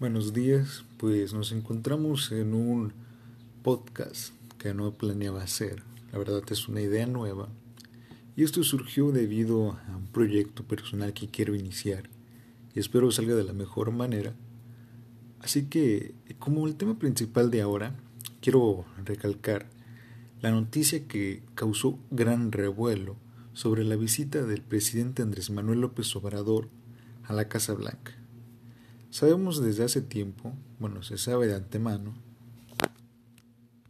Buenos días, pues nos encontramos en un podcast que no planeaba hacer. La verdad es una idea nueva. Y esto surgió debido a un proyecto personal que quiero iniciar y espero salga de la mejor manera. Así que, como el tema principal de ahora, quiero recalcar la noticia que causó gran revuelo sobre la visita del presidente Andrés Manuel López Obrador a la Casa Blanca. Sabemos desde hace tiempo, bueno, se sabe de antemano,